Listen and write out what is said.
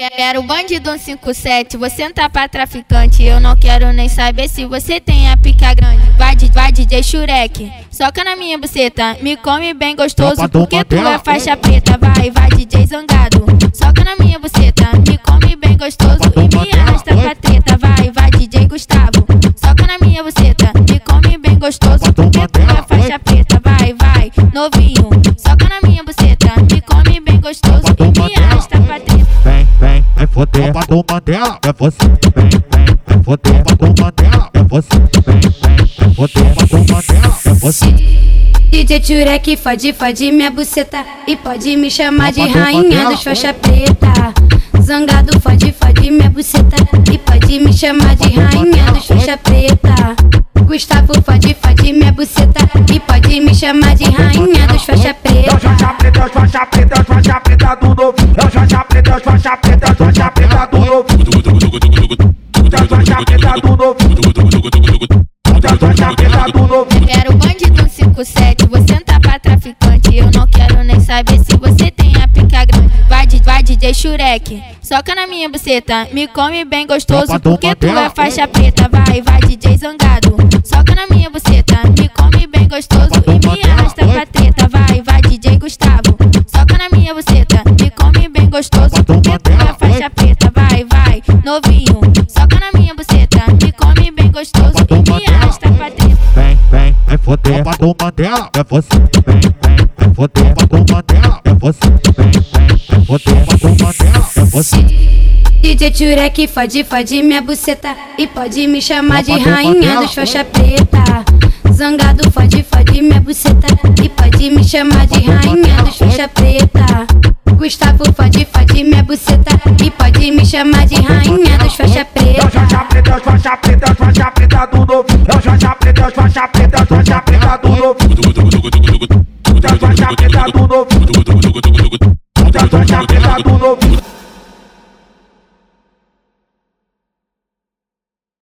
Era o bandido 157, você tá pra traficante. Eu não quero nem saber se você tem a pica grande. Vai, vai DJ Shurek, soca na minha buceta. Me come bem gostoso porque tu é faixa preta. Vai, vai DJ Zangado, soca na minha buceta. Me come bem gostoso e me arrasta pra treta. Vai, vai DJ Gustavo, soca na minha buceta. Me come bem gostoso porque tu foder, pra do Mandela, é você, vem, vem, vai foder, pra do Mandela, é você, vem, vem, vai foder, pra do Mandela, é você. DJ Turek fode, fode minha buceta. E pode me chamar de rainha dos faixa preta. Zangado fode, fode minha buceta. E pode me chamar de rainha dos faixa preta. Gustavo fode, fode minha buceta. E pode me chamar de rainha dos faixa preta. Eu faixa preta, eu faixa preta saber se você tem a pica grande. Vai, vai DJ Shurek, soca na minha buceta. Me come bem gostoso porque tu é faixa preta. Vai, vai DJ Zangado, soca na minha buceta. Me come bem gostoso e me arrasta pra treta. Vai, vai DJ Gustavo, soca na minha buceta. Me come bem gostoso porque tu é faixa preta. Vai, vai, novinho, soca na minha buceta. Me come bem gostoso e me arrasta pra treta. Vem, vem, vai foder, pra do Mandela, é você. Vem, vem, vai foder, é você. Vem, vem, vai foder, DJ Turek fode, fode minha buceta e pode me chamar de rainha dos faixa preta. Zangado fode, fode minha buceta e pode me chamar de rainha dos faixa preta. Gustavo fode, fode minha buceta e pode me chamar de rainha dos faixa Eu preta. faixa preta, eu faixa preta, eu faixa preta do novo. Eu faixa preta, eu faixa preta, eu faixa preta do novo. Eu faixa preta do novo. Eu faixa preta do novo.